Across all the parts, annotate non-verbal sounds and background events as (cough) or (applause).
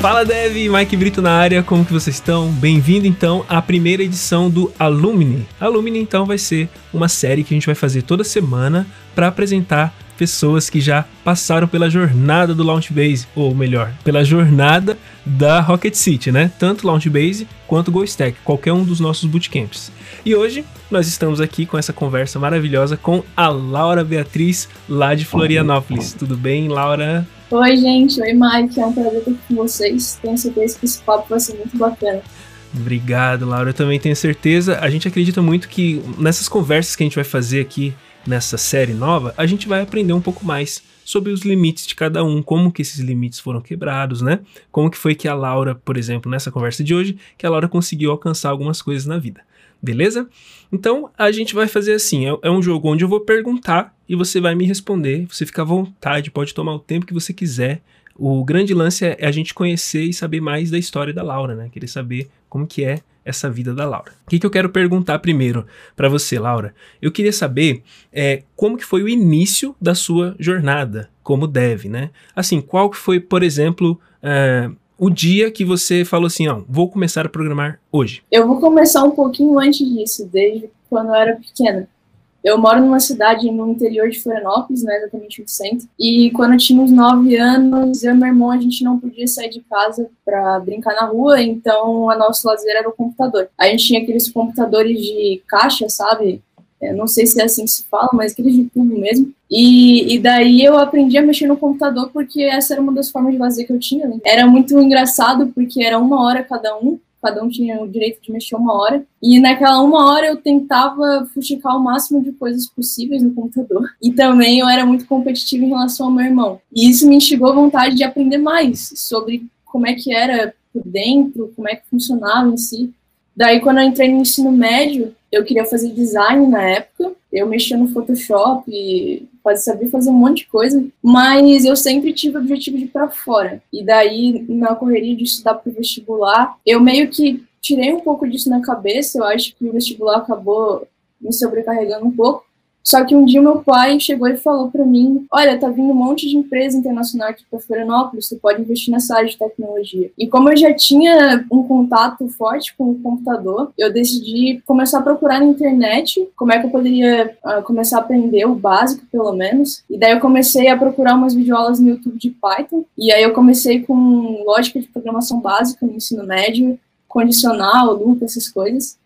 Fala Dev, Mike Brito na área, como que vocês estão? Bem-vindo então à primeira edição do Alumni. Alumni então vai ser uma série que a gente vai fazer toda semana para apresentar pessoas que já passaram pela jornada do Launchbase, ou melhor, pela jornada da Rocket City, né? Tanto Launchbase quanto GoStack, qualquer um dos nossos bootcamps. E hoje nós estamos aqui com essa conversa maravilhosa com a Laura Beatriz, lá de Florianópolis. Tudo bem, Laura? Oi, gente. Oi, Mike. É um prazer estar com vocês. Tenho certeza que esse papo vai ser muito bacana. Obrigado, Laura. Eu também tenho certeza. A gente acredita muito que nessas conversas que a gente vai fazer aqui nessa série nova, a gente vai aprender um pouco mais sobre os limites de cada um, como que esses limites foram quebrados, né? Como que foi que a Laura, por exemplo, nessa conversa de hoje, que a Laura conseguiu alcançar algumas coisas na vida. Beleza? Então a gente vai fazer assim: é, é um jogo onde eu vou perguntar e você vai me responder. Você fica à vontade, pode tomar o tempo que você quiser. O grande lance é, a gente conhecer e saber mais da história da Laura, né? Querer saber como que é essa vida da Laura. O que, que eu quero perguntar primeiro para você, Laura? Eu queria saber é, como que foi o início da sua jornada como dev, né? Assim, qual que foi, por exemplo, é, o dia que você falou assim, ó, vou começar a programar hoje? Eu vou começar um pouquinho antes disso, desde quando eu era pequena. Eu moro numa cidade no interior de Florianópolis, né, exatamente no centro. E quando eu tinha uns 9 anos, eu e meu irmão, a gente não podia sair de casa para brincar na rua, então a nosso lazer era o computador. A gente tinha aqueles computadores de caixa, sabe? Eu não sei se é assim que se fala, mas aqueles de tubo mesmo. E, e daí eu aprendi a mexer no computador porque essa era uma das formas de lazer que eu tinha. Né? Era muito engraçado porque era uma hora cada um cada um tinha o direito de mexer uma hora. E naquela uma hora eu tentava fuxicar o máximo de coisas possíveis no computador. (laughs) E também eu era muito competitiva em relação ao meu irmão. E isso me instigou a vontade de aprender mais sobre como é que era por dentro, como é que funcionava em si. Daí, quando eu entrei no ensino médio, eu queria fazer design na época. Eu mexia no Photoshop, pode saber fazer um monte de coisa, mas eu sempre tive o objetivo de ir para fora. E daí, na correria de estudar para o vestibular, eu meio que tirei um pouco disso na cabeça. Eu acho que o vestibular acabou me sobrecarregando um pouco. Só que um dia meu pai chegou e falou para mim: Olha, tá vindo um monte de empresa internacional aqui para Florianópolis, você pode investir nessa área de tecnologia. E como eu já tinha um contato forte com o computador, eu decidi começar a procurar na internet como é que eu poderia uh, começar a aprender o básico, pelo menos. E daí eu comecei a procurar umas videoaulas no YouTube de Python. E aí eu comecei com lógica de programação básica no ensino médio, condicional, loop, essas coisas.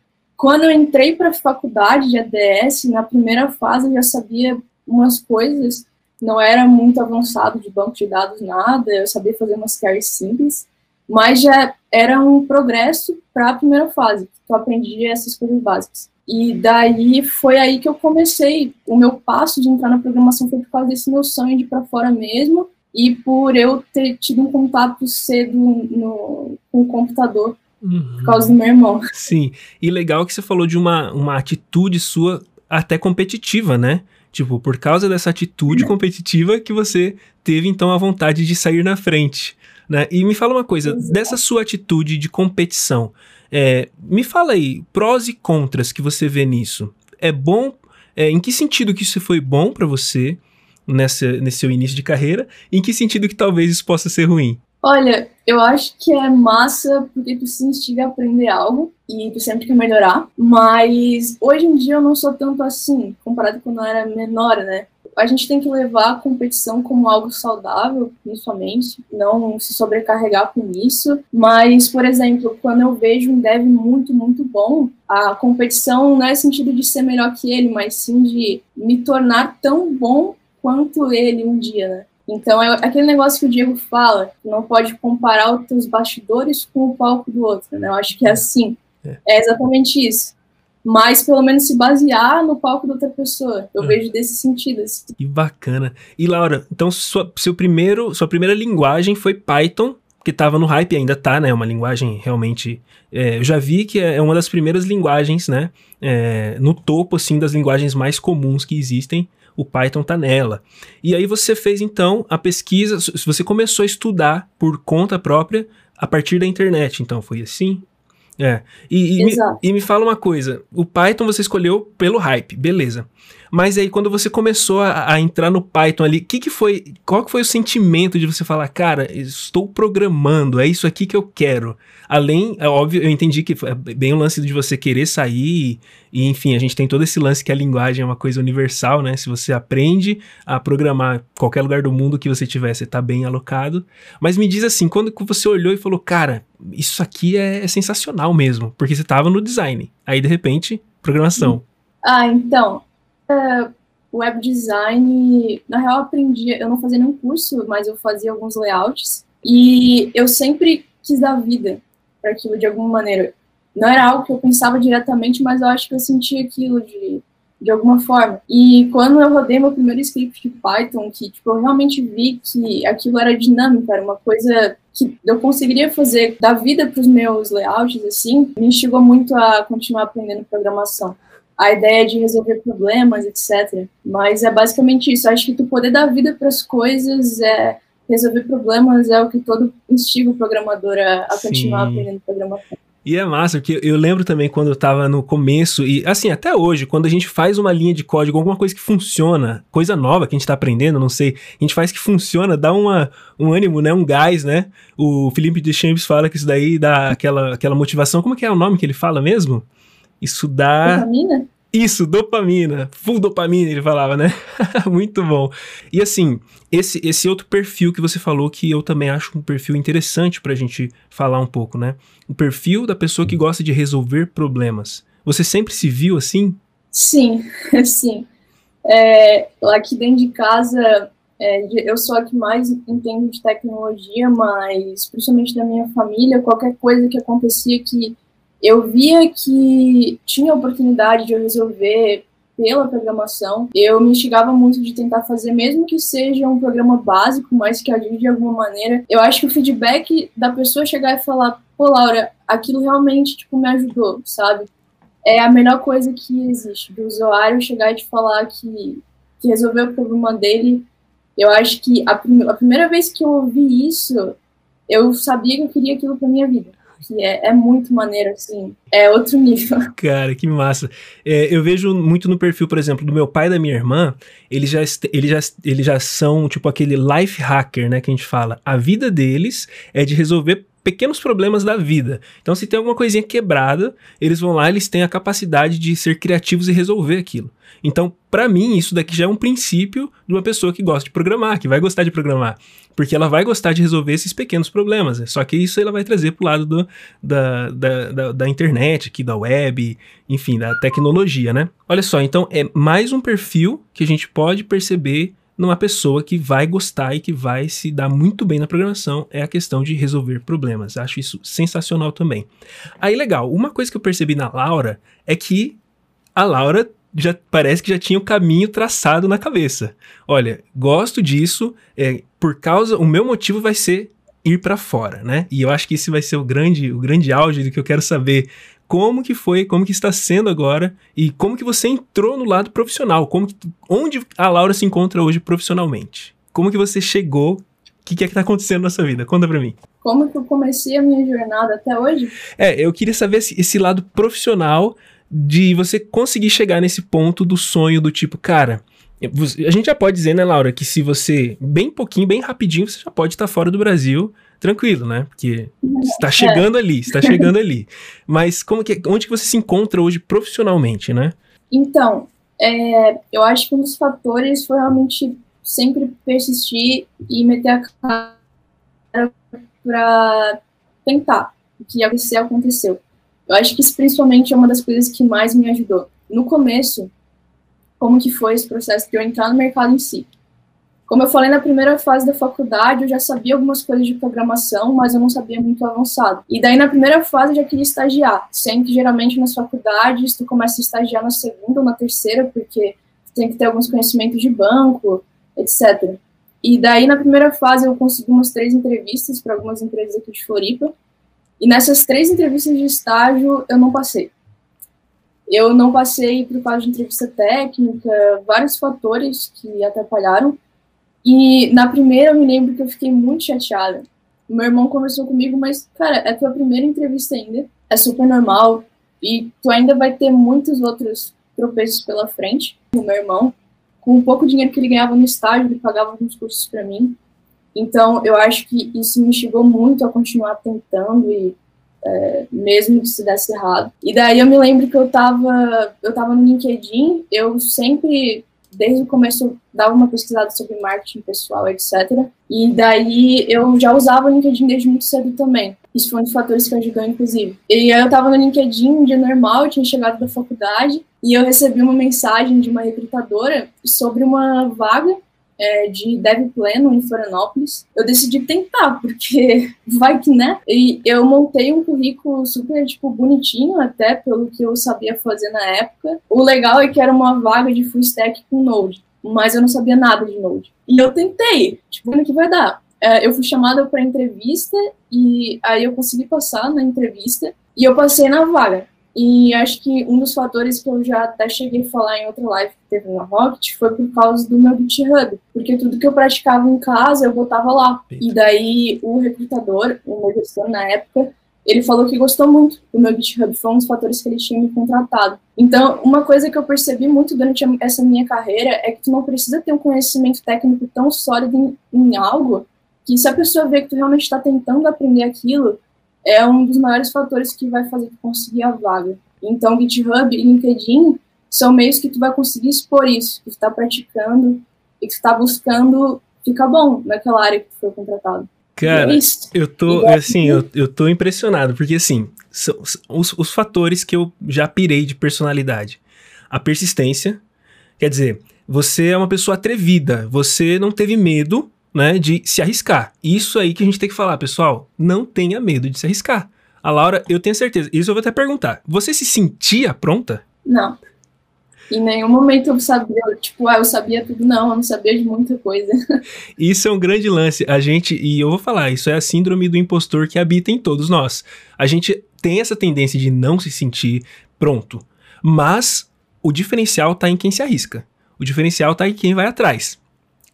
Quando eu entrei para a faculdade de ADS, na primeira fase eu já sabia umas coisas, não era muito avançado de banco de dados, nada, eu sabia fazer umas queries simples, mas já era um progresso para a primeira fase, que eu aprendi essas coisas básicas. E daí foi aí que eu comecei. O meu passo de entrar na programação foi por causa desse meu sonho de ir para fora mesmo e por eu ter tido um contato cedo no, com o computador Uhum. Por causa do meu irmão. Sim. E legal que você falou de uma, uma atitude sua até competitiva, né? Tipo, por causa dessa atitude competitiva que você teve então a vontade de sair na frente. Né? E me fala uma coisa, Exato. dessa sua atitude de competição, é, me fala aí, prós e contras que você vê nisso. É bom? É, em que sentido que isso foi bom para você nessa, nesse seu início de carreira? E em que sentido que talvez isso possa ser ruim? Olha, eu acho que é massa porque tu se instiga a aprender algo e tu sempre quer melhorar, mas hoje em dia eu não sou tanto assim, comparado com quando eu era menor, né? A gente tem que levar a competição como algo saudável, principalmente, não se sobrecarregar com isso. Mas, por exemplo, quando eu vejo um dev muito, muito bom, a competição não é sentido de ser melhor que ele, mas sim de me tornar tão bom quanto ele um dia, né? Então, é aquele negócio que o Diego fala, não pode comparar os teus bastidores com o palco do outro, né? Eu acho que é assim. É, é exatamente isso. Mas, pelo menos, se basear no palco da outra pessoa. Eu é. vejo desse sentido. Assim. Que bacana. E, Laura, então, sua, seu primeiro, sua primeira linguagem foi Python, que estava no hype, ainda tá, né? Uma linguagem realmente. É, eu já vi que é uma das primeiras linguagens, né? É, no topo, assim, das linguagens mais comuns que existem o Python está nela. E aí você fez então a pesquisa, você começou a estudar por conta própria a partir da internet, então foi assim? É. E, e, me, e me fala uma coisa: o Python você escolheu pelo hype, beleza. Mas aí quando você começou a, a entrar no Python ali, que que foi, qual que foi o sentimento de você falar, cara, estou programando, é isso aqui que eu quero? Além, é óbvio, eu entendi que é bem o lance de você querer sair e, enfim, a gente tem todo esse lance que a linguagem é uma coisa universal, né? Se você aprende a programar qualquer lugar do mundo que você tiver, você tá bem alocado. Mas me diz assim, quando você olhou e falou, cara, isso aqui é, é sensacional mesmo, porque você tava no design. Aí, de repente, programação. Ah, então, web design, na real, aprendi, eu não fazia nenhum curso, mas eu fazia alguns layouts, e eu sempre quis dar vida para aquilo de alguma maneira. Não era algo que eu pensava diretamente, mas eu acho que eu sentia aquilo de, de alguma forma. E quando eu rodei meu primeiro script de Python, que tipo, eu realmente vi que aquilo era dinâmico, era uma coisa que eu conseguiria fazer da vida para os meus layouts, assim, me instigou muito a continuar aprendendo programação. A ideia de resolver problemas, etc. Mas é basicamente isso. Acho que tu poder dar vida para as coisas é resolver problemas é o que todo instiga o programador a, a continuar aprendendo programação. E é massa, porque eu lembro também quando eu tava no começo, e assim, até hoje, quando a gente faz uma linha de código, alguma coisa que funciona, coisa nova que a gente tá aprendendo, não sei, a gente faz que funciona, dá uma, um ânimo, né, um gás, né? O Felipe de Champs fala que isso daí dá aquela, aquela motivação, como que é o nome que ele fala mesmo? Isso dá... Dopamina? Isso, dopamina. Full dopamina, ele falava, né? (laughs) Muito bom. E assim, esse, esse outro perfil que você falou, que eu também acho um perfil interessante pra gente falar um pouco, né? O perfil da pessoa que gosta de resolver problemas. Você sempre se viu assim? Sim, (laughs) sim. É, aqui dentro de casa, é, eu sou a que mais entendo de tecnologia, mas principalmente da minha família, qualquer coisa que acontecia que eu via que tinha oportunidade de eu resolver pela programação, eu me instigava muito de tentar fazer, mesmo que seja um programa básico, mas que ajude de alguma maneira. Eu acho que o feedback da pessoa chegar e falar, pô, Laura, aquilo realmente, tipo, me ajudou, sabe? É a melhor coisa que existe, do usuário chegar e te falar que, que resolveu o problema dele. Eu acho que a, prim a primeira vez que eu ouvi isso, eu sabia que eu queria aquilo pra minha vida que é, é, muito maneiro, assim, é outro nível. (laughs) Cara, que massa. É, eu vejo muito no perfil, por exemplo, do meu pai e da minha irmã, eles já, eles, já, eles já são, tipo, aquele life hacker, né, que a gente fala. A vida deles é de resolver pequenos problemas da vida. Então, se tem alguma coisinha quebrada, eles vão lá, eles têm a capacidade de ser criativos e resolver aquilo. Então, para mim, isso daqui já é um princípio de uma pessoa que gosta de programar, que vai gostar de programar. Porque ela vai gostar de resolver esses pequenos problemas. Né? Só que isso ela vai trazer pro lado do, da, da, da, da internet, aqui, da web, enfim, da tecnologia, né? Olha só, então é mais um perfil que a gente pode perceber numa pessoa que vai gostar e que vai se dar muito bem na programação é a questão de resolver problemas. Acho isso sensacional também. Aí, legal, uma coisa que eu percebi na Laura é que a Laura já parece que já tinha o caminho traçado na cabeça. Olha, gosto disso, é, por causa, o meu motivo vai ser ir para fora, né? E eu acho que esse vai ser o grande, o grande auge do que eu quero saber como que foi, como que está sendo agora e como que você entrou no lado profissional, como que, onde a Laura se encontra hoje profissionalmente. Como que você chegou? O que, que é que tá acontecendo na sua vida? Conta para mim. Como que eu comecei a minha jornada até hoje? É, eu queria saber esse, esse lado profissional de você conseguir chegar nesse ponto do sonho do tipo, cara, a gente já pode dizer, né, Laura, que se você, bem pouquinho, bem rapidinho, você já pode estar fora do Brasil, tranquilo, né? Porque está chegando ali, está (laughs) chegando ali. Mas como que, onde que você se encontra hoje profissionalmente, né? Então, é, eu acho que um dos fatores foi realmente sempre persistir e meter a cara para tentar. O que aconteceu, aconteceu. Eu acho que isso principalmente é uma das coisas que mais me ajudou. No começo, como que foi esse processo de eu entrar no mercado em si. Como eu falei na primeira fase da faculdade, eu já sabia algumas coisas de programação, mas eu não sabia muito avançado. E daí na primeira fase eu já queria estagiar, sendo que geralmente nas faculdades tu começa a estagiar na segunda ou na terceira, porque tem que ter alguns conhecimentos de banco, etc. E daí na primeira fase eu consegui umas três entrevistas para algumas empresas aqui de Floripa, e nessas três entrevistas de estágio, eu não passei. Eu não passei por causa de entrevista técnica, vários fatores que atrapalharam. E na primeira eu me lembro que eu fiquei muito chateada. Meu irmão conversou comigo, mas, cara, é tua primeira entrevista ainda, é super normal. E tu ainda vai ter muitos outros tropeços pela frente. O meu irmão, com o pouco dinheiro que ele ganhava no estágio, ele pagava alguns cursos para mim. Então, eu acho que isso me instigou muito a continuar tentando e é, mesmo que se desse errado. E daí eu me lembro que eu estava eu tava no LinkedIn, eu sempre desde o começo dava uma pesquisada sobre marketing pessoal, etc. E daí eu já usava o LinkedIn desde muito cedo também. Isso foi um dos fatores que ajudou, inclusive. E aí eu tava no LinkedIn, um dia normal, eu tinha chegado da faculdade, e eu recebi uma mensagem de uma recrutadora sobre uma vaga é, de dev pleno em Florianópolis, eu decidi tentar, porque (laughs) vai que né? E eu montei um currículo super, tipo, bonitinho, até pelo que eu sabia fazer na época. O legal é que era uma vaga de full stack com Node, mas eu não sabia nada de Node. E eu tentei, tipo, vendo que vai dar. É, eu fui chamada para entrevista e aí eu consegui passar na entrevista e eu passei na vaga. E acho que um dos fatores que eu já até cheguei a falar em outra live que teve na Rocket foi por causa do meu GitHub. Porque tudo que eu praticava em casa, eu botava lá. E daí o recrutador, o meu gestor na época, ele falou que gostou muito do meu GitHub. Foi um dos fatores que ele tinha me contratado. Então, uma coisa que eu percebi muito durante essa minha carreira é que tu não precisa ter um conhecimento técnico tão sólido em, em algo que se a pessoa vê que tu realmente está tentando aprender aquilo, é um dos maiores fatores que vai fazer tu conseguir a vaga. Então, GitHub e LinkedIn são meios que tu vai conseguir expor isso, que tu está praticando e que tu está buscando ficar bom naquela área que tu foi contratado. Cara, é eu tô, assim, eu, eu tô impressionado, porque assim, são os, os fatores que eu já pirei de personalidade. A persistência, quer dizer, você é uma pessoa atrevida, você não teve medo né, de se arriscar. Isso aí que a gente tem que falar, pessoal. Não tenha medo de se arriscar. A Laura, eu tenho certeza. Isso eu vou até perguntar. Você se sentia pronta? Não. Em nenhum momento eu sabia, tipo, ah, eu sabia tudo, não, eu não sabia de muita coisa. (laughs) Isso é um grande lance. A gente, e eu vou falar, isso é a síndrome do impostor que habita em todos nós. A gente tem essa tendência de não se sentir pronto. Mas o diferencial tá em quem se arrisca. O diferencial tá em quem vai atrás.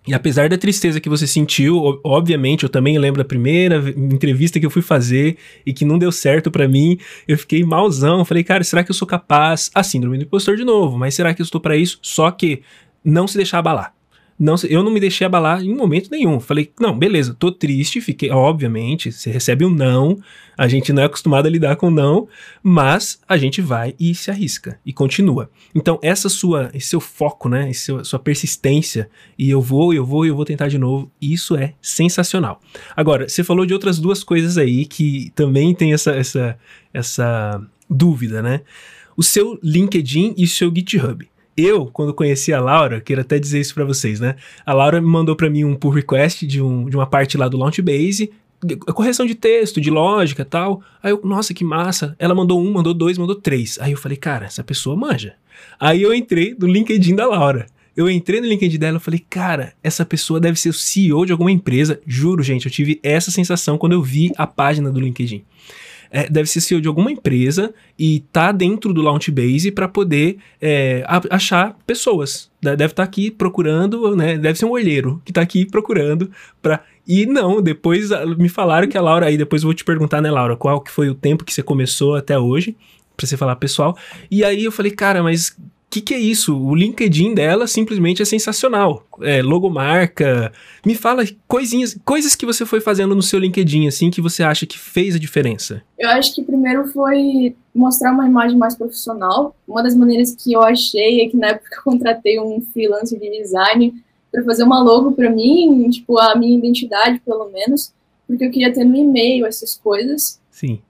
E apesar da tristeza que você sentiu, obviamente, eu também lembro da primeira entrevista que eu fui fazer e que não deu certo para mim, eu fiquei malzão, falei, cara, será que eu sou capaz? A síndrome do impostor de novo, mas será que eu estou para isso? Só que não se deixar abalar. Não, eu não me deixei abalar em momento nenhum. Falei, não, beleza, tô triste, fiquei, obviamente, você recebe um não, a gente não é acostumado a lidar com não, mas a gente vai e se arrisca e continua. Então, essa sua, esse seu foco, né, esse seu, sua persistência, e eu vou, eu vou, eu vou tentar de novo, isso é sensacional. Agora, você falou de outras duas coisas aí que também tem essa, essa, essa dúvida, né? O seu LinkedIn e o seu GitHub eu, quando conheci a Laura, quero até dizer isso para vocês, né? A Laura me mandou para mim um pull request de, um, de uma parte lá do Launchbase, correção de texto, de lógica tal. Aí eu, nossa, que massa. Ela mandou um, mandou dois, mandou três. Aí eu falei, cara, essa pessoa manja. Aí eu entrei no LinkedIn da Laura. Eu entrei no LinkedIn dela e falei, cara, essa pessoa deve ser o CEO de alguma empresa. Juro, gente, eu tive essa sensação quando eu vi a página do LinkedIn é, deve ser CEO de alguma empresa e tá dentro do Launchbase para poder é, achar pessoas. Deve estar tá aqui procurando, né? Deve ser um olheiro que tá aqui procurando para e não, depois me falaram que a Laura, aí depois eu vou te perguntar, né, Laura, qual que foi o tempo que você começou até hoje, pra você falar pessoal. E aí eu falei, cara, mas que, que é isso? O LinkedIn dela simplesmente é sensacional. É, logomarca. Me fala coisinhas, coisas que você foi fazendo no seu LinkedIn, assim, que você acha que fez a diferença. Eu acho que primeiro foi mostrar uma imagem mais profissional. Uma das maneiras que eu achei é que na época eu contratei um freelancer de design para fazer uma logo para mim, tipo, a minha identidade, pelo menos, porque eu queria ter no e-mail essas coisas. Sim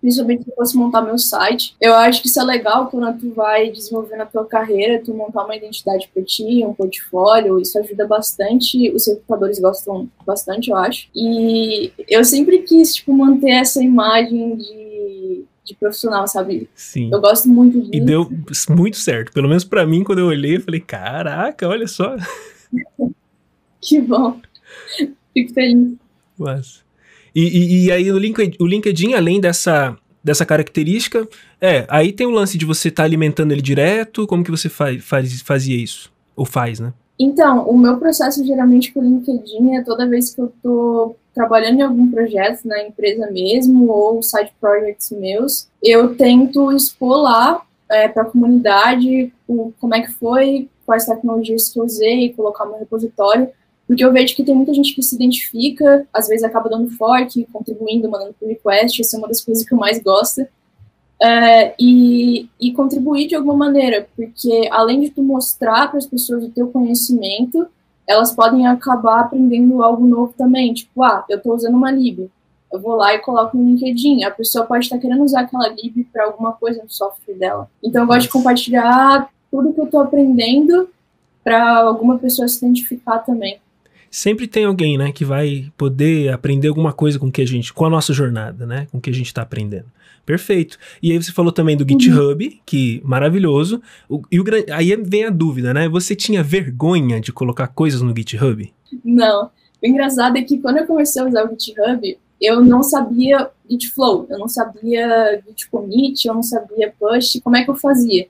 principalmente se eu fosse montar meu site. Eu acho que isso é legal quando tu vai desenvolvendo a tua carreira, tu montar uma identidade para ti, um portfólio, isso ajuda bastante, os recrutadores gostam bastante, eu acho. E eu sempre quis, tipo, manter essa imagem de, de profissional, sabe? Sim. Eu gosto muito disso. E deu muito certo. Pelo menos para mim, quando eu olhei, eu falei, caraca, olha só. (laughs) que bom. Fico feliz. Mas... E, e, e aí o LinkedIn, o LinkedIn, além dessa, dessa característica, é, aí tem o lance de você estar tá alimentando ele direto, como que você faz, faz, fazia isso? Ou faz, né? Então, o meu processo geralmente com o LinkedIn é toda vez que eu tô trabalhando em algum projeto na empresa mesmo, ou side projects meus, eu tento expor lá é, para a comunidade o, como é que foi, quais tecnologias que eu usei, colocar no repositório, porque eu vejo que tem muita gente que se identifica, às vezes acaba dando fork, contribuindo, mandando pull request, essa é uma das coisas que eu mais gosto, é, e, e contribuir de alguma maneira, porque além de tu mostrar para as pessoas o teu conhecimento, elas podem acabar aprendendo algo novo também, tipo, ah, eu estou usando uma lib, eu vou lá e coloco no LinkedIn. A pessoa pode estar querendo usar aquela lib para alguma coisa no software dela. Então eu gosto de compartilhar tudo que eu estou aprendendo para alguma pessoa se identificar também. Sempre tem alguém, né, que vai poder aprender alguma coisa com que a gente, com a nossa jornada, né, com que a gente está aprendendo. Perfeito. E aí você falou também do GitHub, uhum. que maravilhoso. O, e o, aí vem a dúvida, né? Você tinha vergonha de colocar coisas no GitHub? Não. O engraçado é que quando eu comecei a usar o GitHub, eu não sabia Git Flow, eu não sabia Git Commit, eu não sabia Push, como é que eu fazia?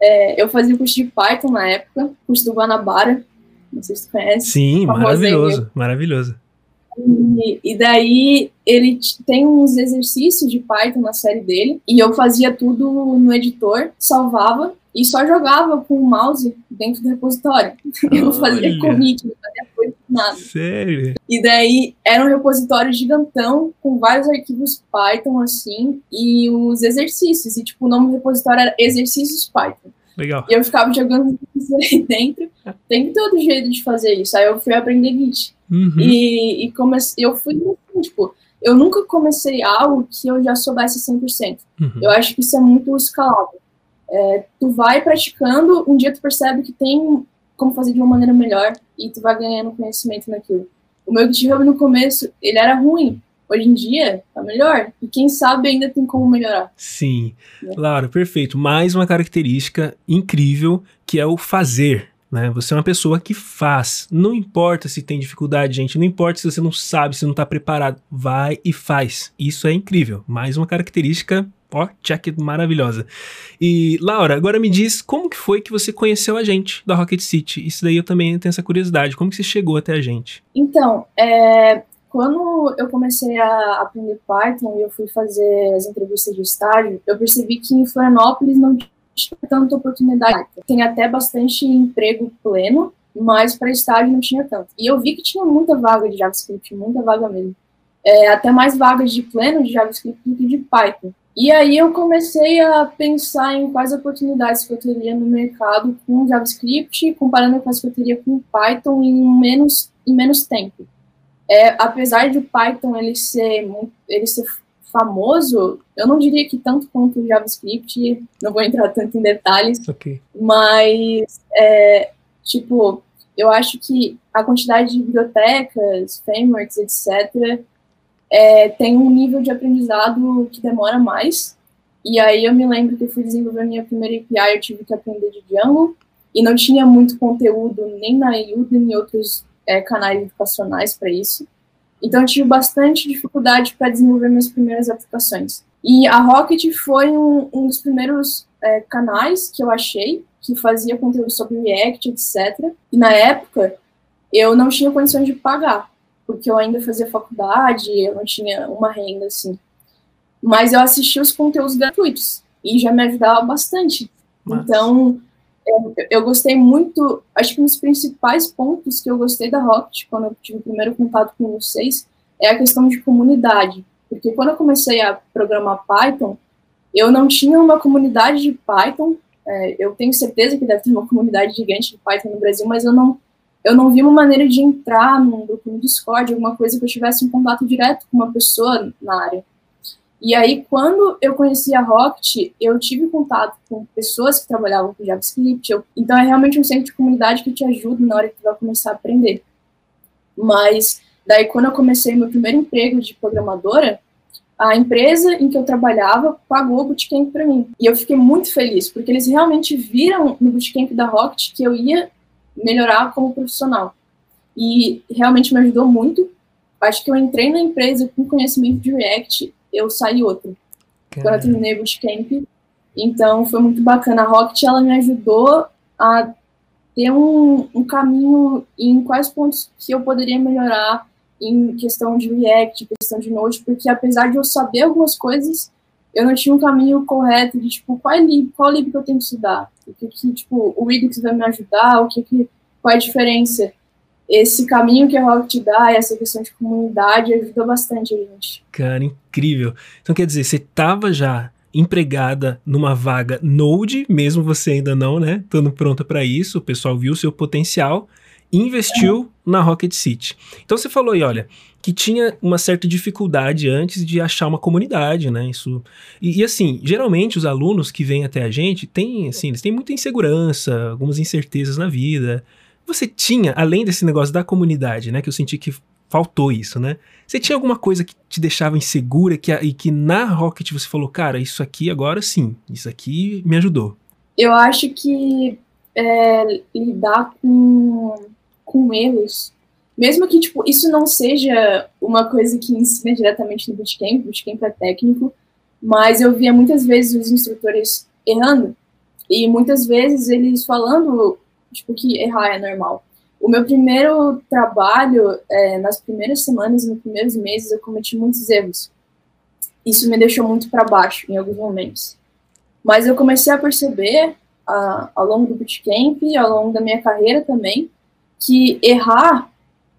É, eu fazia curso de Python na época, curso do Guanabara, não sei se tu conhece. Sim, maravilhoso, maravilhoso. E, e, daí ele tem uns exercícios de Python na série dele, e eu fazia tudo no editor, salvava e só jogava com o mouse dentro do repositório. (laughs) Eu não fazia commit, não fazia coisa nada. Sério? E daí era um repositório gigantão com vários arquivos Python assim e os exercícios. E tipo, o nome do repositório era Exercícios Python. Legal. E eu ficava jogando aí (laughs) dentro. Tem todo jeito de fazer isso. Aí eu fui aprender Git. Uhum. E, e comecei, eu fui, tipo, eu nunca comecei algo que eu já soubesse 100%. Uhum. Eu acho que isso é muito escalável. É, tu vai praticando, um dia tu percebe que tem como fazer de uma maneira melhor e tu vai ganhando conhecimento naquilo. O meu GitHub no começo, ele era ruim. Hoje em dia, tá melhor. E quem sabe ainda tem como melhorar. Sim. É. Laura, perfeito. Mais uma característica incrível que é o fazer. Né? Você é uma pessoa que faz. Não importa se tem dificuldade, gente. Não importa se você não sabe, se não está preparado. Vai e faz. Isso é incrível. Mais uma característica Ó, check maravilhosa. E, Laura, agora me diz como que foi que você conheceu a gente da Rocket City? Isso daí eu também tenho essa curiosidade. Como que você chegou até a gente? Então, é, quando eu comecei a aprender Python e eu fui fazer as entrevistas de estágio, eu percebi que em Florianópolis não tinha tanta oportunidade. Tem até bastante emprego pleno, mas para estágio não tinha tanto. E eu vi que tinha muita vaga de JavaScript, muita vaga mesmo. É, até mais vagas de pleno de JavaScript do que de Python. E aí eu comecei a pensar em quais oportunidades que eu teria no mercado com JavaScript, comparando com as que eu teria com Python em menos, em menos tempo. É, apesar de Python ele ser, ele ser famoso, eu não diria que tanto quanto o JavaScript, não vou entrar tanto em detalhes, okay. mas, é, tipo, eu acho que a quantidade de bibliotecas, frameworks, etc., é, tem um nível de aprendizado que demora mais. E aí eu me lembro que eu fui desenvolver minha primeira API, eu tive que aprender de Django, e não tinha muito conteúdo nem na Udemy nem outros é, canais educacionais para isso. Então eu tive bastante dificuldade para desenvolver minhas primeiras aplicações. E a Rocket foi um, um dos primeiros é, canais que eu achei que fazia conteúdo sobre React, etc. E na época eu não tinha condições de pagar porque eu ainda fazia faculdade, eu não tinha uma renda assim. Mas eu assistia os conteúdos gratuitos e já me ajudava bastante. Mas... Então, eu, gostei muito, acho que um dos principais pontos que eu gostei da Rocket, quando eu tive o primeiro contato com vocês, é a questão de comunidade. Porque quando eu comecei a programar Python, eu não tinha uma comunidade de Python. É, eu tenho certeza que deve ter uma comunidade gigante de Python no Brasil, mas eu não eu não vi uma maneira de entrar num grupo no Discord, alguma coisa que eu tivesse um contato direto com uma pessoa na área. E aí, quando eu conheci a Rocket, eu tive contato com pessoas que trabalhavam com JavaScript. Eu, então, é realmente um centro de comunidade que te ajuda na hora que tu vai começar a aprender. Mas, daí, quando eu comecei meu primeiro emprego de programadora, a empresa em que eu trabalhava pagou o bootcamp para mim. E eu fiquei muito feliz, porque eles realmente viram no bootcamp da Rocket que eu ia melhorar como profissional. E realmente me ajudou muito. Acho que eu entrei na empresa com conhecimento de React, eu saí outro. Caramba. Quando eu terminei o bootcamp. Então foi muito bacana. A Rocket ela me ajudou a ter um, um caminho em quais pontos que eu poderia melhorar em questão de React, questão de Node, porque apesar de eu saber algumas coisas, eu não tinha um caminho correto de, tipo, qual, lib, qual lib que eu tenho que estudar? O que, que tipo, o Redux vai me ajudar? O que, que qual é a diferença? Esse caminho que a Rock te dá, essa questão de comunidade, ajudou bastante a gente. Cara, incrível. Então, quer dizer, você tava já empregada numa vaga Node, mesmo você ainda não, né? Estando pronta para isso, o pessoal viu o seu potencial investiu na Rocket City. Então você falou aí, olha, que tinha uma certa dificuldade antes de achar uma comunidade, né? Isso e, e, assim, geralmente os alunos que vêm até a gente têm, assim, eles têm muita insegurança, algumas incertezas na vida. Você tinha, além desse negócio da comunidade, né? Que eu senti que faltou isso, né? Você tinha alguma coisa que te deixava insegura que, e que na Rocket você falou, cara, isso aqui agora sim, isso aqui me ajudou? Eu acho que é, lidar com, com erros, mesmo que tipo, isso não seja uma coisa que ensina diretamente no bootcamp, bootcamp é técnico, mas eu via muitas vezes os instrutores errando, e muitas vezes eles falando tipo, que errar é normal. O meu primeiro trabalho, é, nas primeiras semanas, nos primeiros meses, eu cometi muitos erros. Isso me deixou muito para baixo em alguns momentos. Mas eu comecei a perceber, a, ao longo do bootcamp, ao longo da minha carreira também, que errar,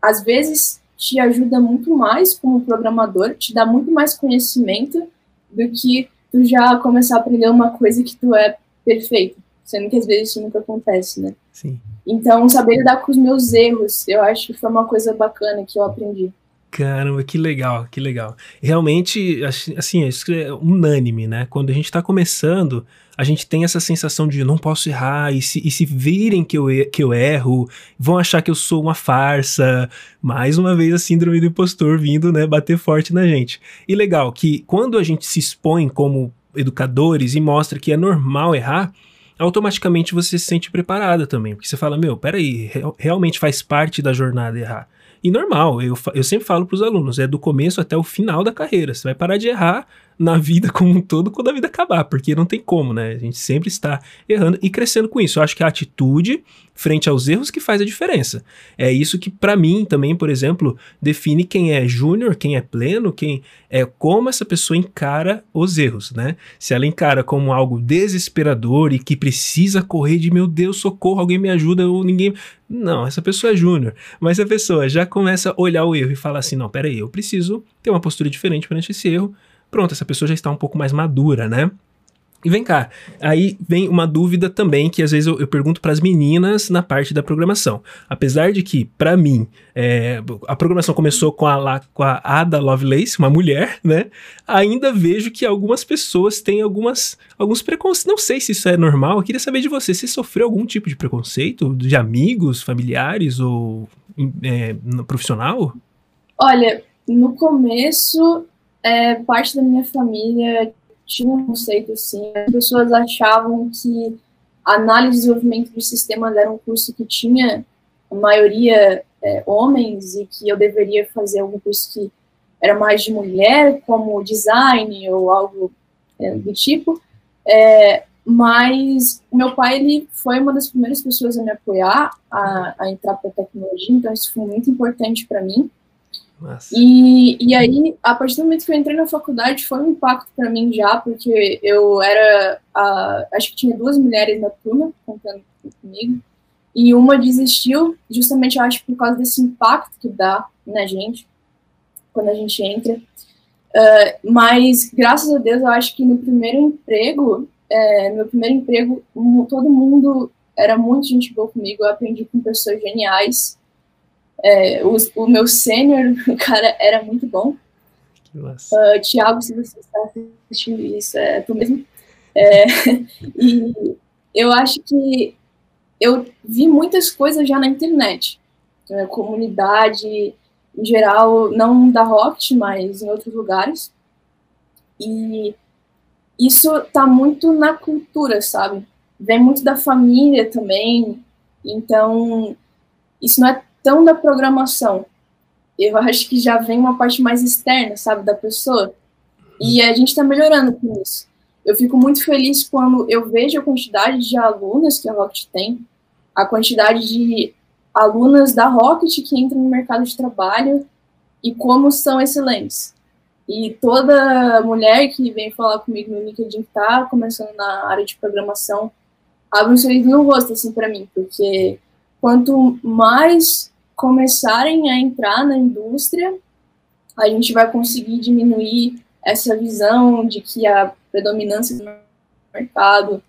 às vezes, te ajuda muito mais como programador, te dá muito mais conhecimento do que tu já começar a aprender uma coisa que tu é perfeito. Sendo que às vezes isso nunca acontece, né? Sim. Então, saber lidar com os meus erros, eu acho que foi uma coisa bacana que eu aprendi. Caramba, que legal, que legal. Realmente, assim, isso é unânime, né? Quando a gente tá começando, a gente tem essa sensação de não posso errar, e se, e se virem que eu, que eu erro, vão achar que eu sou uma farsa. Mais uma vez a síndrome do impostor vindo, né, bater forte na gente. E legal que quando a gente se expõe como educadores e mostra que é normal errar, automaticamente você se sente preparada também. Porque você fala, meu, peraí, realmente faz parte da jornada errar. E normal, eu, eu sempre falo para os alunos, é do começo até o final da carreira. Você vai parar de errar na vida como um todo quando a vida acabar, porque não tem como, né? A gente sempre está errando e crescendo com isso. Eu acho que a atitude frente aos erros que faz a diferença. É isso que para mim também, por exemplo, define quem é júnior, quem é pleno, quem é como essa pessoa encara os erros, né? Se ela encara como algo desesperador e que precisa correr de meu Deus, socorro, alguém me ajuda ou ninguém, não, essa pessoa é júnior. Mas a pessoa já começa a olhar o erro e fala assim: "Não, peraí, eu preciso ter uma postura diferente perante esse erro" pronto, essa pessoa já está um pouco mais madura, né? E vem cá, aí vem uma dúvida também que às vezes eu, eu pergunto para as meninas na parte da programação. Apesar de que, para mim, é, a programação começou com a, com a Ada Lovelace, uma mulher, né? Ainda vejo que algumas pessoas têm algumas, alguns preconceitos. Não sei se isso é normal. Eu queria saber de você. Você sofreu algum tipo de preconceito de amigos, familiares ou é, profissional? Olha, no começo é, parte da minha família tinha um conceito assim. As pessoas achavam que análise e desenvolvimento de sistemas era um curso que tinha a maioria é, homens e que eu deveria fazer algum curso que era mais de mulher, como design ou algo é, do tipo. É, mas meu pai ele foi uma das primeiras pessoas a me apoiar a, a entrar para a tecnologia, então isso foi muito importante para mim. E, e aí, a partir do momento que eu entrei na faculdade, foi um impacto para mim já, porque eu era, a, acho que tinha duas mulheres na turma contando comigo, e uma desistiu, justamente eu acho por causa desse impacto que dá na gente, quando a gente entra. Uh, mas, graças a Deus, eu acho que no primeiro emprego, é, meu primeiro emprego, todo mundo era muito gente boa comigo, eu aprendi com pessoas geniais, é, o, o, meu sênior, (laughs) o cara era muito bom. Uh, Tiago, se você está assistindo isso, é tu mesmo. É, (laughs) e eu acho que eu vi muitas coisas já na internet. Né, comunidade, em geral, não da Rocket, mas em outros lugares. E isso tá muito na cultura, sabe? Vem muito da família também. Então, isso não é tão da programação. Eu acho que já vem uma parte mais externa, sabe, da pessoa. E a gente está melhorando com isso. Eu fico muito feliz quando eu vejo a quantidade de alunas que a Rocket tem, a quantidade de alunas da Rocket que entram no mercado de trabalho e como são excelentes. E toda mulher que vem falar comigo no LinkedIn que tá começando na área de programação, abre um sorriso no rosto, assim, para mim, porque quanto mais começarem a entrar na indústria, a gente vai conseguir diminuir essa visão de que a predominância do mercado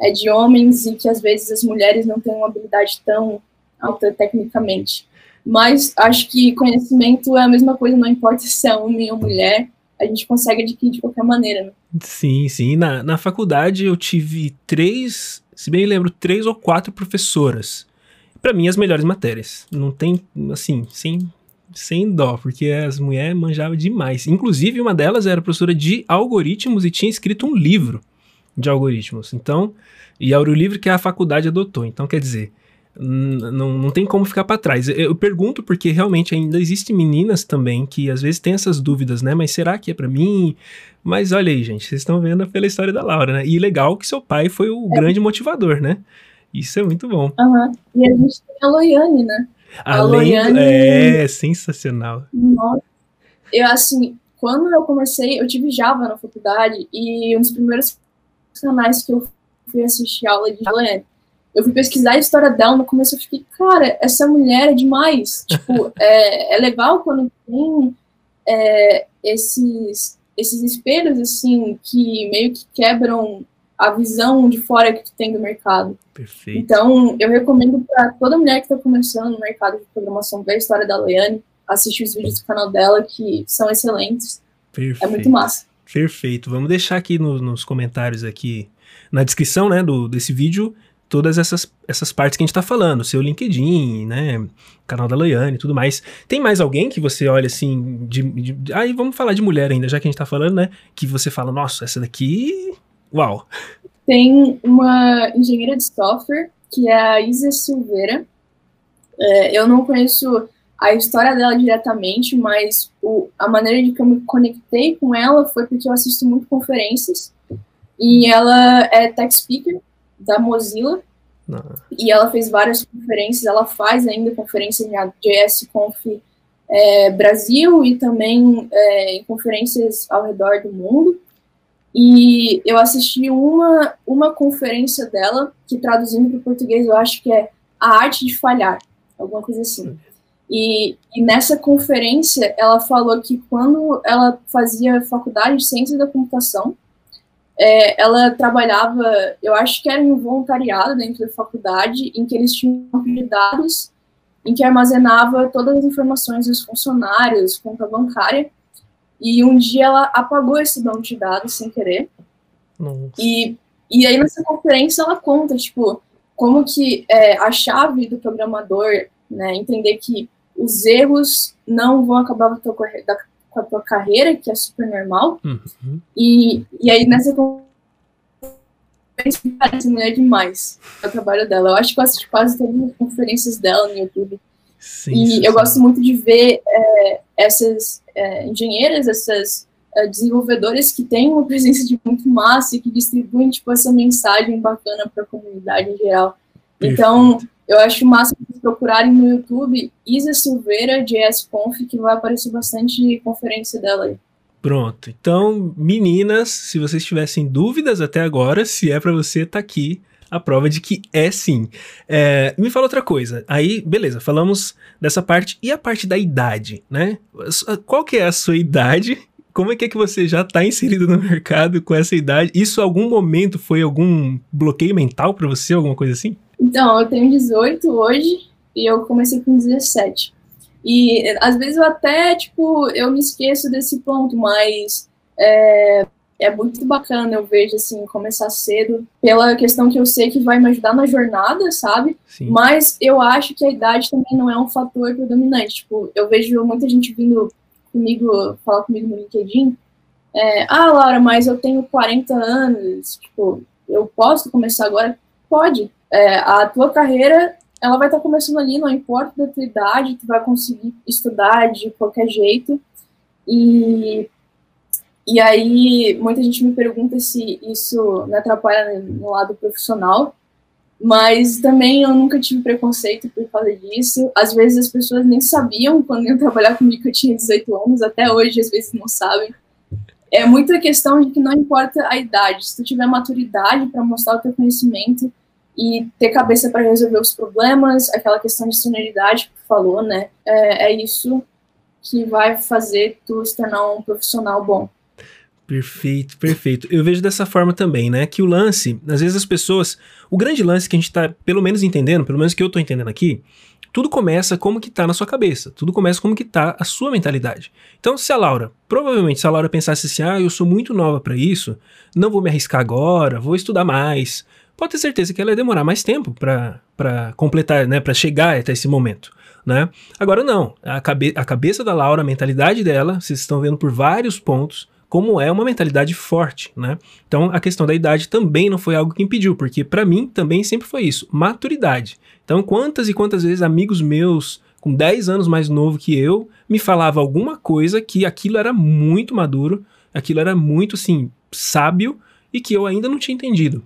é de homens e que às vezes as mulheres não têm uma habilidade tão alta tecnicamente. Mas acho que conhecimento é a mesma coisa, não importa se é homem ou mulher, a gente consegue adquirir de qualquer maneira. Né? Sim, sim. Na, na faculdade eu tive três, se bem lembro, três ou quatro professoras. Para mim, as melhores matérias. Não tem, assim, sem, sem dó, porque as mulheres manjavam demais. Inclusive, uma delas era professora de algoritmos e tinha escrito um livro de algoritmos. Então, e era o livro que a faculdade adotou. Então, quer dizer, não, não tem como ficar para trás. Eu pergunto porque realmente ainda existem meninas também que às vezes têm essas dúvidas, né? Mas será que é para mim? Mas olha aí, gente, vocês estão vendo pela história da Laura, né? E legal que seu pai foi o é. grande motivador, né? Isso é muito bom. Uhum. E a gente tem a Loiane, né? A Loiane... É, sensacional. Nossa. Eu, assim, quando eu comecei, eu tive Java na faculdade e um dos primeiros canais que eu fui assistir aula de Loiane eu fui pesquisar a história dela, no começo eu fiquei, cara, essa mulher é demais. (laughs) tipo, é, é legal quando tem é, esses, esses espelhos, assim, que meio que quebram a visão de fora que tu tem do mercado. Perfeito. Então, eu recomendo para toda mulher que está começando no mercado de programação ver a história da Leane, assistir os vídeos do canal dela, que são excelentes. Perfeito. É muito massa. Perfeito. Vamos deixar aqui no, nos comentários aqui, na descrição, né, do, desse vídeo, todas essas, essas partes que a gente tá falando, seu LinkedIn, né, canal da Loiane e tudo mais. Tem mais alguém que você olha assim, de, de, aí vamos falar de mulher ainda, já que a gente tá falando, né, que você fala, nossa, essa daqui, uau. Tem uma engenheira de software, que é a Isa Silveira, é, eu não conheço a história dela diretamente, mas o, a maneira de que eu me conectei com ela foi porque eu assisto muito conferências, e ela é tech speaker, da Mozilla. Não. E ela fez várias conferências, ela faz ainda conferências na JS Conf é, Brasil e também é, em conferências ao redor do mundo. E eu assisti uma, uma conferência dela, que traduzindo para o português eu acho que é A Arte de Falhar, alguma coisa assim. E, e, nessa conferência ela falou que quando ela fazia faculdade de ciência da computação, é, ela trabalhava, eu acho que era um voluntariado dentro da faculdade, em que eles tinham dados em que armazenava todas as informações dos funcionários, conta bancária, e um dia ela apagou esse banco de dados sem querer. E, e aí nessa conferência ela conta, tipo, como que é, a chave do programador, né, entender que os erros não vão acabar com a tua, com a tua carreira, que é super normal. Uhum. E, e aí nessa conferência parece mulher demais o trabalho dela. Eu acho que eu assisti quase todas as conferências dela no YouTube. Sim, e sim, eu gosto muito de ver é, essas é, engenheiras, essas é, desenvolvedoras que têm uma presença de muito massa e que distribuem tipo, essa mensagem bacana para a comunidade em geral. Perfeito. Então, eu acho massa vocês procurarem no YouTube Isa Silveira, JSConf, que vai aparecer bastante conferência dela aí. Pronto. Então, meninas, se vocês tivessem dúvidas até agora, se é para você, tá aqui a prova de que é sim. É, me fala outra coisa. Aí, beleza, falamos dessa parte. E a parte da idade, né? Qual que é a sua idade? Como é que é que você já está inserido no mercado com essa idade? Isso, algum momento, foi algum bloqueio mental para você, alguma coisa assim? Então, eu tenho 18 hoje e eu comecei com 17. E às vezes eu até, tipo, eu me esqueço desse ponto, mas é, é muito bacana, eu vejo, assim, começar cedo, pela questão que eu sei que vai me ajudar na jornada, sabe? Sim. Mas eu acho que a idade também não é um fator predominante. Tipo, eu vejo muita gente vindo comigo, falar comigo no LinkedIn, é, ah, Laura, mas eu tenho 40 anos, tipo, eu posso começar agora? Pode, é, a tua carreira ela vai estar tá começando ali, não importa da tua idade, tu vai conseguir estudar de qualquer jeito. E, e aí, muita gente me pergunta se isso me atrapalha no lado profissional. Mas também eu nunca tive preconceito por causa disso. Às vezes as pessoas nem sabiam quando iam trabalhar comigo que eu tinha 18 anos, até hoje às vezes não sabem. É muita questão de que não importa a idade, se tu tiver maturidade para mostrar o teu conhecimento e ter cabeça para resolver os problemas, aquela questão de sonoridade que tu falou, né? É, é isso que vai fazer tu se tornar um profissional bom. Perfeito, perfeito. Eu vejo dessa forma também, né? Que o lance, às vezes as pessoas. O grande lance que a gente tá, pelo menos entendendo, pelo menos que eu tô entendendo aqui, tudo começa como que tá na sua cabeça. Tudo começa como que tá a sua mentalidade. Então, se a Laura, provavelmente, se a Laura pensasse assim, ah, eu sou muito nova para isso, não vou me arriscar agora, vou estudar mais. Pode ter certeza que ela ia demorar mais tempo para completar, né? Para chegar até esse momento. Né? Agora não, a, cabe a cabeça da Laura, a mentalidade dela, vocês estão vendo por vários pontos, como é uma mentalidade forte, né? Então a questão da idade também não foi algo que impediu, porque para mim também sempre foi isso, maturidade. Então quantas e quantas vezes amigos meus com 10 anos mais novo que eu me falava alguma coisa que aquilo era muito maduro, aquilo era muito assim sábio e que eu ainda não tinha entendido.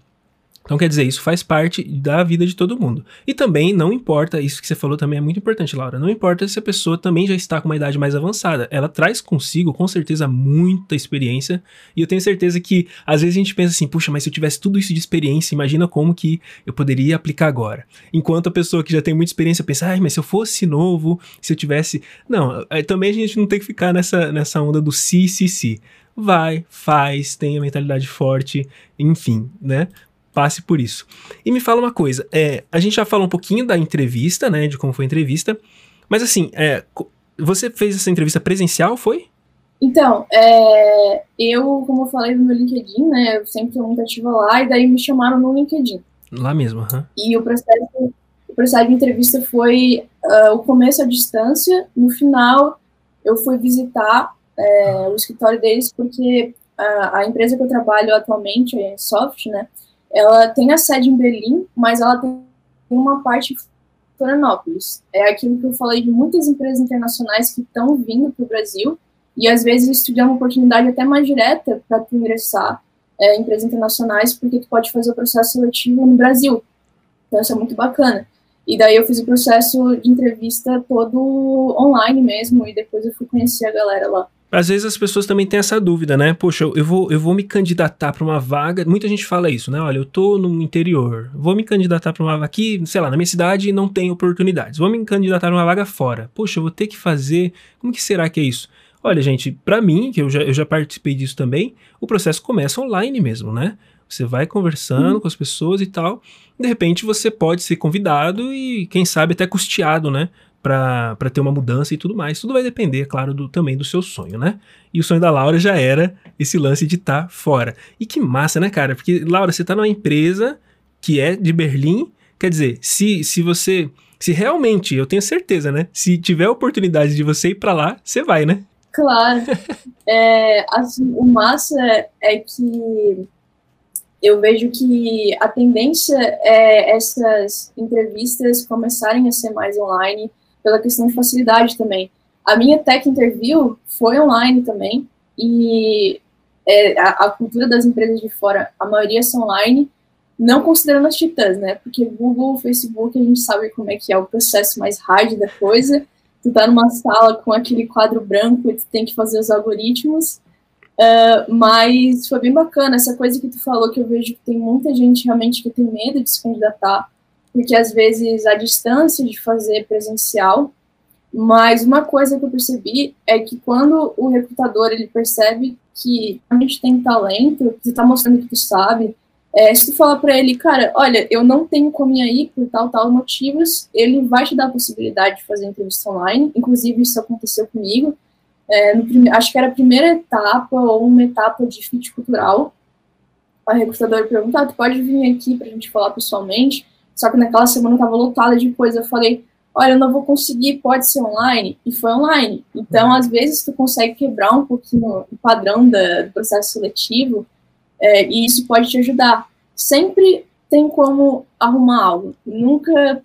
Então, quer dizer, isso faz parte da vida de todo mundo. E também não importa, isso que você falou também é muito importante, Laura, não importa se a pessoa também já está com uma idade mais avançada. Ela traz consigo, com certeza, muita experiência. E eu tenho certeza que, às vezes, a gente pensa assim, puxa, mas se eu tivesse tudo isso de experiência, imagina como que eu poderia aplicar agora. Enquanto a pessoa que já tem muita experiência pensa, ai, mas se eu fosse novo, se eu tivesse. Não, também a gente não tem que ficar nessa, nessa onda do si, si, si vai, faz, tem a mentalidade forte, enfim, né? Passe por isso. E me fala uma coisa, é, a gente já falou um pouquinho da entrevista, né, de como foi a entrevista, mas assim, é, você fez essa entrevista presencial, foi? Então, é, eu, como eu falei no meu LinkedIn, né, eu sempre estou muito ativa lá, e daí me chamaram no LinkedIn. Lá mesmo, uhum. E o processo, o processo de entrevista foi uh, o começo à distância, no final eu fui visitar é, o escritório deles, porque a, a, empresa que eu trabalho atualmente, a Soft, né, ela tem a sede em Berlim, mas ela tem uma parte em Florianópolis. É aquilo que eu falei de muitas empresas internacionais que estão vindo para o Brasil e às vezes isso te uma oportunidade até mais direta para ingressar é, em empresas internacionais, porque tu pode fazer o processo seletivo no Brasil. Então isso é muito bacana. E daí eu fiz o processo de entrevista todo online mesmo, e depois eu fui conhecer a galera lá. Às vezes as pessoas também têm essa dúvida, né? Poxa, eu vou, eu vou me candidatar para uma vaga. Muita gente fala isso, né? Olha, eu tô no interior, vou me candidatar para uma vaga aqui, sei lá, na minha cidade não tem oportunidades. Vou me candidatar para uma vaga fora. Poxa, eu vou ter que fazer. Como que será que é isso? Olha, gente, para mim, que eu já, eu já participei disso também, o processo começa online mesmo, né? Você vai conversando uhum. com as pessoas e tal. De repente você pode ser convidado e, quem sabe, até custeado, né? Para ter uma mudança e tudo mais. Tudo vai depender, é claro, do, também do seu sonho, né? E o sonho da Laura já era esse lance de estar tá fora. E que massa, né, cara? Porque, Laura, você tá numa empresa que é de Berlim. Quer dizer, se, se você. Se realmente, eu tenho certeza, né? Se tiver a oportunidade de você ir para lá, você vai, né? Claro. (laughs) é, assim, o massa é que eu vejo que a tendência é essas entrevistas começarem a ser mais online pela questão de facilidade também. A minha tech interview foi online também, e é, a, a, cultura das empresas de fora, a maioria são online, não considerando as titãs, né? Porque Google, Facebook, a gente sabe como é que é o processo mais hard da coisa. Tu tá numa sala com aquele quadro branco e tu tem que fazer os algoritmos. Uh, mas foi bem bacana essa coisa que tu falou, que eu vejo que tem muita gente realmente que tem medo de se candidatar porque às vezes a distância de fazer presencial, mas uma coisa que eu percebi é que quando o recrutador ele percebe que a gente tem talento, você está mostrando que tu sabe, é, se tu falar para ele, cara, olha, eu não tenho como ir aí por tal, tal motivos, ele vai te dar a possibilidade de fazer entrevista online. Inclusive, isso aconteceu comigo. É, prime... acho que era a primeira etapa ou uma etapa de fit cultural. A recrutadora perguntou, ah, tu pode vir aqui para a gente falar pessoalmente? Só que naquela semana estava lotada de coisa. Eu falei, olha, eu não vou conseguir, pode ser online. E foi online. Então, às vezes, tu consegue quebrar um pouquinho o padrão da, do processo seletivo é, e isso pode te ajudar. Sempre tem como arrumar algo. Nunca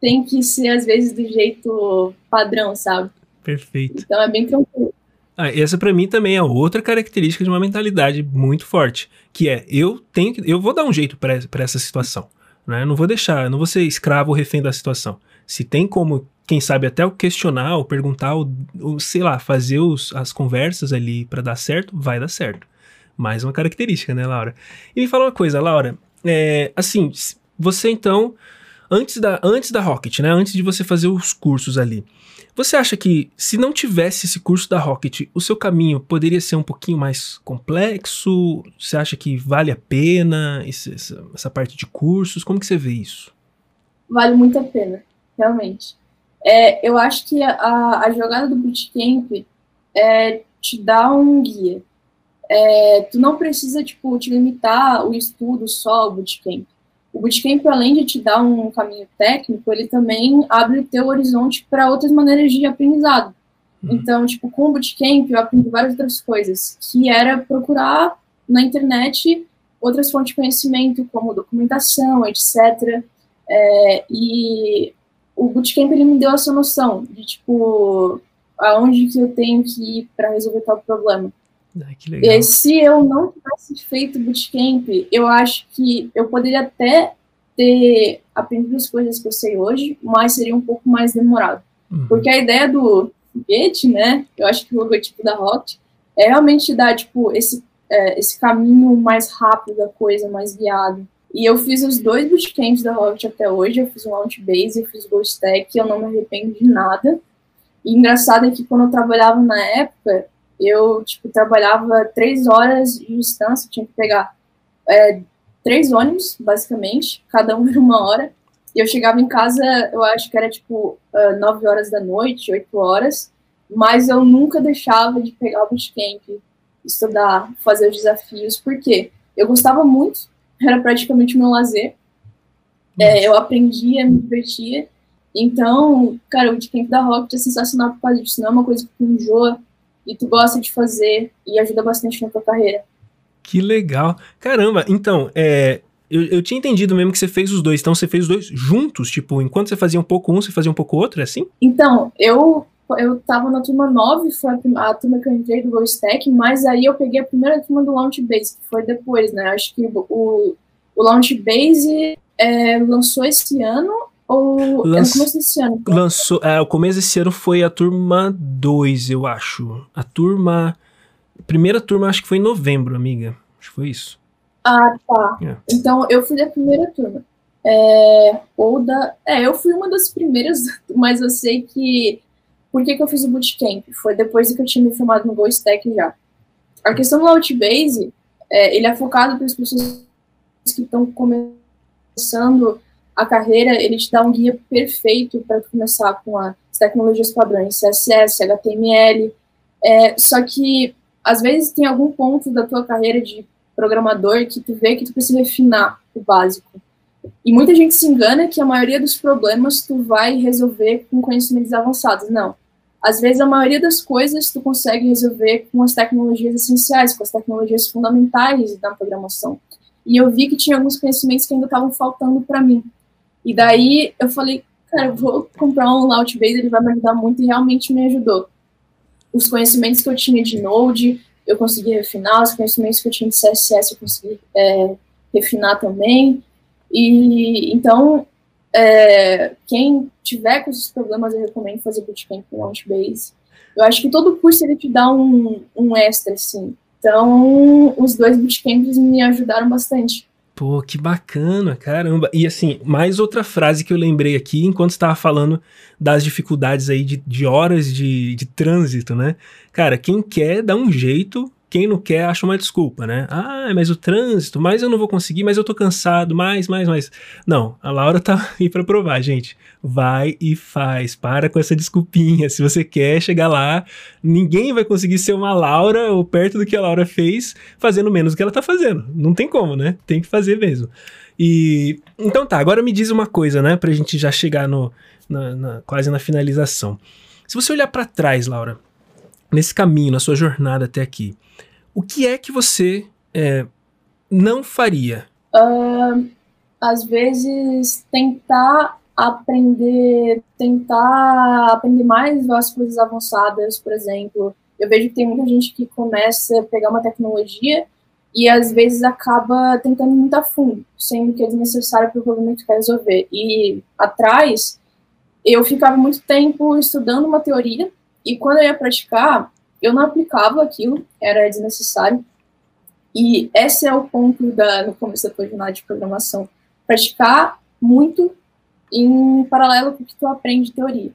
tem que ser, às vezes, do jeito padrão, sabe? Perfeito. Então, é bem tranquilo. Ah, essa para mim também é outra característica de uma mentalidade muito forte, que é eu tenho que, eu vou dar um jeito para essa situação Né? Não vou deixar, não vou ser escravo ou refém da situação. Se tem como, quem sabe, até o questionar, ou perguntar, ou, ou sei lá, fazer os, as conversas ali para dar certo, vai dar certo. Mais uma característica, né, Laura? E me fala uma coisa, Laura. É, assim, você então, antes da, antes da Rocket, né? Antes de você fazer os cursos ali, você acha que se não tivesse esse curso da Rocket, o seu caminho poderia ser um pouquinho mais complexo? Você acha que vale a pena esse, essa, essa, parte de cursos? Como que você vê isso? Vale muito a pena, realmente. É, eu acho que a, a jogada do bootcamp é, te dá um guia. É, tu não precisa, tipo, te limitar o estudo só ao bootcamp o bootcamp, além de te dar um caminho técnico, ele também abre o teu horizonte para outras maneiras de aprendizado. Uhum. Então, tipo, com o bootcamp eu aprendi várias outras coisas, que era procurar na internet outras fontes de conhecimento, como documentação, etc. É, e o bootcamp, ele me deu essa noção de, tipo, aonde que eu tenho que ir para resolver tal problema. Ah, se eu não tivesse feito bootcamp, eu acho que eu poderia até ter aprendido as coisas que eu sei hoje, mas seria um pouco mais demorado. Uhum. Porque a ideia do foguete, né, eu acho que o logotipo da Rocket, é realmente dar, tipo, esse, é, esse caminho mais rápido da coisa, mais guiado. E eu fiz os dois bootcamps da Rocket até hoje, eu fiz o Launch Base e fiz o Ghost Tech, eu não me arrependo de nada. E engraçado é que quando eu trabalhava na época, eu, tipo, trabalhava três horas de distância, tinha que pegar é, três ônibus, basicamente, cada um (laughs) era uma hora, e eu chegava em casa, eu acho que era, tipo, uh, nove horas da noite, oito horas, mas eu nunca deixava de pegar o bootcamp, estudar, fazer os desafios, porque eu gostava muito, era praticamente o meu lazer, é, eu aprendia, me divertia, então, cara, o bootcamp da Rocket é sensacional por causa disso, não é uma coisa que tu enjoa, e tu gosta de fazer e ajuda bastante na tua carreira. Que legal. Caramba, então, é, eu, eu tinha entendido mesmo que você fez os dois. Então, você fez os dois juntos? Tipo, enquanto você fazia um pouco um, você fazia um pouco outro, é assim? Então, eu eu tava na turma 9, foi a, a turma que eu entrei do GoStack, mas aí eu peguei a primeira turma do Launch Base, que foi depois, né? Acho que o, o Launch Base é, lançou esse ano ou Lanç... é no começo desse ano? Lançou, é, o começo desse ano foi a turma 2, eu acho. A turma. A primeira turma acho que foi em novembro, amiga. Acho que foi isso. Ah, tá. É. Então eu fui da primeira turma. É, ou da. É, eu fui uma das primeiras, (laughs) mas eu sei que. Por que, que eu fiz o bootcamp? Foi depois que eu tinha me formado no GoStack já. A questão do Outbase, é, ele é focado para as pessoas que estão começando a carreira, ele te dá um guia perfeito para começar com as tecnologias padrões, CSS, HTML. É, só que, às vezes, tem algum ponto da tua carreira de programador que tu vê que tu precisa refinar o básico. E muita gente se engana que a maioria dos problemas tu vai resolver com conhecimentos avançados. Não. Às vezes, a maioria das coisas tu consegue resolver com as tecnologias essenciais, com as tecnologias fundamentais da programação. E eu vi que tinha alguns conhecimentos que ainda estavam faltando para mim. E daí eu falei, cara, eu vou comprar um Launchbase, ele vai me ajudar muito e realmente me ajudou. Os conhecimentos que eu tinha de Node, eu consegui refinar, os conhecimentos que eu tinha de CSS, eu consegui é, refinar também. E então, é, quem tiver com esses problemas, eu recomendo fazer bootcamp com Launchbase. Eu acho que todo curso ele te dá um, um extra, assim. Então, os dois bootcamps me ajudaram bastante. Pô, que bacana, caramba. E assim, mais outra frase que eu lembrei aqui enquanto estava falando das dificuldades aí de, de horas de, de trânsito, né? Cara, quem quer dá um jeito quem não quer acha uma desculpa, né? Ah, mas o trânsito, mas eu não vou conseguir, mas eu tô cansado, mais, mais, mais. Não, a Laura tá (laughs) aí para provar, gente. Vai e faz, para com essa desculpinha. Se você quer chegar lá, ninguém vai conseguir ser uma Laura ou perto do que a Laura fez, fazendo menos do que ela tá fazendo. Não tem como, né? Tem que fazer mesmo. E então tá, agora me diz uma coisa, né, pra gente já chegar no na, na, quase na finalização. Se você olhar para trás, Laura, nesse caminho, na sua jornada até aqui, o que é que você é, não faria? Uh, às vezes, tentar aprender, tentar aprender mais as coisas avançadas, por exemplo. Eu vejo que tem muita gente que começa a pegar uma tecnologia e às vezes acaba tentando muito a fundo, sendo que é desnecessário para o problema que quer resolver. E atrás, eu ficava muito tempo estudando uma teoria, e quando eu ia praticar, eu não aplicava aquilo, era desnecessário. E esse é o ponto da, no começo da jornada de programação. Praticar muito em paralelo com o que tu aprende de teoria.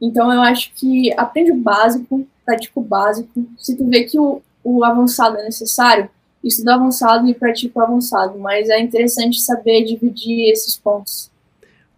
Então, eu acho que aprende o básico, pratica o básico. Se tu vê que o, o avançado é necessário, estuda avançado e pratica o avançado. Mas é interessante saber dividir esses pontos.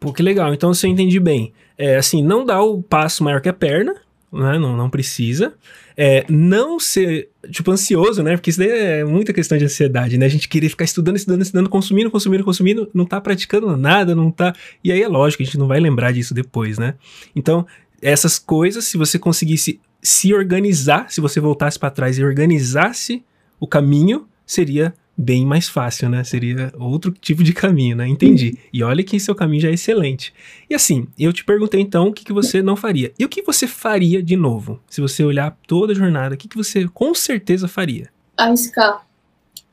Pô, que legal. Então, se eu entendi bem, é assim, não dá o passo maior que a perna, né? Não, não precisa. É, não ser, tipo, ansioso, né? Porque isso daí é muita questão de ansiedade, né? A gente querer ficar estudando, estudando, estudando, consumindo, consumindo, consumindo, não tá praticando nada, não tá. E aí é lógico, a gente não vai lembrar disso depois, né? Então, essas coisas, se você conseguisse se organizar, se você voltasse para trás e organizasse o caminho, seria bem mais fácil, né? Seria outro tipo de caminho, né? Entendi. E olha que seu caminho já é excelente. E assim, eu te perguntei então o que, que você não faria. E o que você faria de novo? Se você olhar toda a jornada, o que, que você com certeza faria? Arriscar.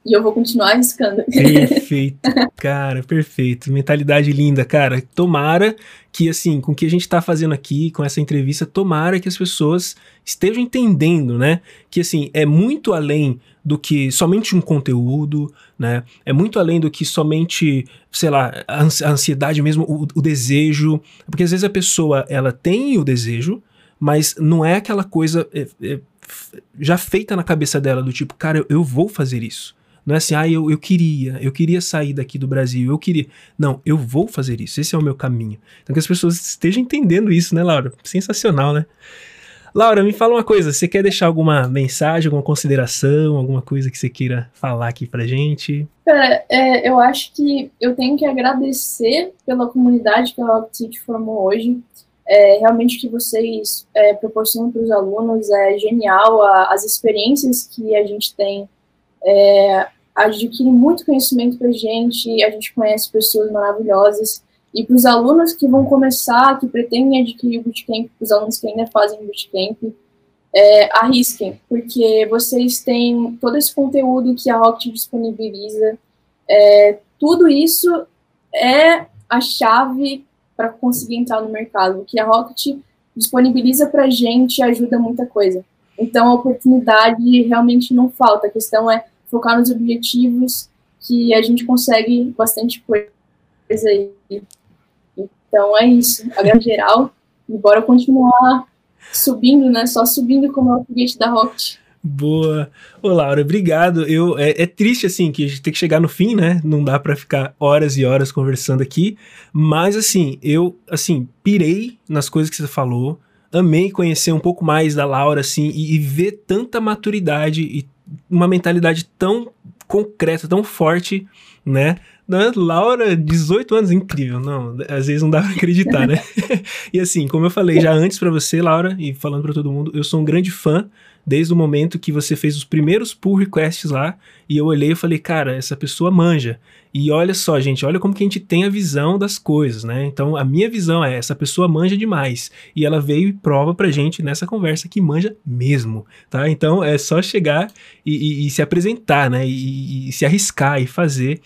E eu vou continuar arriscando. (laughs) Perfeito, cara, perfeito. Mentalidade linda, cara. Tomara que, assim, com o que a gente tá fazendo aqui, com essa entrevista, tomara que as pessoas estejam entendendo, né? Que, assim, é muito além do que somente um conteúdo, né? É muito além do que somente, sei lá, a ansiedade mesmo, o, o desejo. Porque às vezes a pessoa, ela tem o desejo, mas não é aquela coisa é, é, já feita na cabeça dela do tipo, cara, eu, eu vou fazer isso. Não é assim, ah, eu, eu queria, eu queria sair daqui do Brasil, eu queria. Não, eu vou fazer isso, esse é o meu caminho. Então que as pessoas estejam entendendo isso, né, Laura? Sensacional, né? Laura, me fala uma coisa, você quer deixar alguma mensagem, alguma consideração, alguma coisa que você queira falar aqui pra gente? Cara, é, eu acho que eu tenho que agradecer pela comunidade que a City formou hoje. É, realmente o que vocês é, proporcionam para os alunos é genial, a, as experiências que a gente tem é, adquire muito conhecimento para a gente, a gente conhece pessoas maravilhosas. E para os alunos que vão começar, que pretendem adquirir o bootcamp, para os alunos que ainda fazem bootcamp, é, arrisquem, porque vocês têm todo esse conteúdo que a Rocket disponibiliza. É, tudo isso é a chave para conseguir entrar no mercado. O que a Rocket disponibiliza para a gente ajuda muita coisa. Então, a oportunidade realmente não falta. A questão é focar nos objetivos que a gente consegue bastante coisa aí. Então, é isso. A grande geral, e bora continuar subindo, né? Só subindo como é o foguete da Rocket. Boa. Ô, Laura, obrigado. Eu, é, é, triste, assim, que a gente tem que chegar no fim, né? Não dá para ficar horas e horas conversando aqui. Mas, assim, eu, assim, pirei nas coisas que você falou amei conhecer um pouco mais da Laura, assim, e, e ver tanta maturidade e uma mentalidade tão concreta, tão forte, né? Laura, 18 anos, incrível. Não, às vezes não dá pra acreditar, né? (laughs) e assim, como eu falei já antes para você, Laura, e falando para todo mundo, eu sou um grande fã desde o momento que você fez os primeiros pull requests lá, e eu olhei e falei, cara, essa pessoa manja. E olha só, gente, olha como que a gente tem a visão das coisas, né? Então, a minha visão é, essa pessoa manja demais. E ela veio e prova pra gente nessa conversa que manja mesmo, tá? Então, é só chegar e, e, e se apresentar, né? E, e se arriscar e fazer.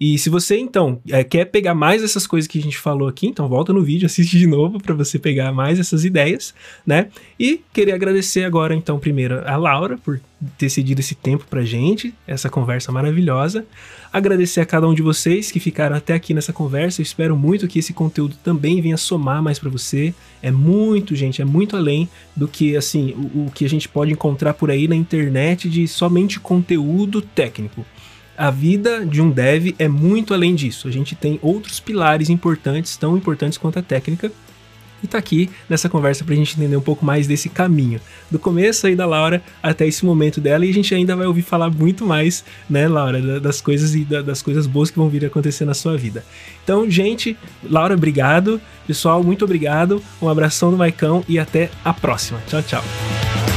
E se você, então, é, quer pegar mais essas coisas que a gente falou aqui, então volta no vídeo, (laughs) assiste de novo para você pegar mais essas ideias, né? E queria agradecer agora, então, primeiro a Laura por ter cedido esse tempo pra gente, essa conversa maravilhosa. Agradecer a cada um de vocês que ficaram até aqui nessa conversa. Eu espero muito que esse conteúdo também venha somar mais para você. É muito, gente, é muito além do que assim, o, o que a gente pode encontrar por aí na internet de somente conteúdo técnico a vida de um dev é muito além disso. A gente tem outros pilares importantes, tão importantes quanto a técnica, e tá aqui nessa conversa pra gente entender um pouco mais desse caminho, do começo aí da Laura até esse momento dela, e a gente ainda vai ouvir falar muito mais, né, Laura, das coisas e das coisas boas que vão vir a acontecer na sua vida. Então, gente, Laura, obrigado. Pessoal, muito obrigado. Um abração do Maicão e até a próxima. Tchau, tchau.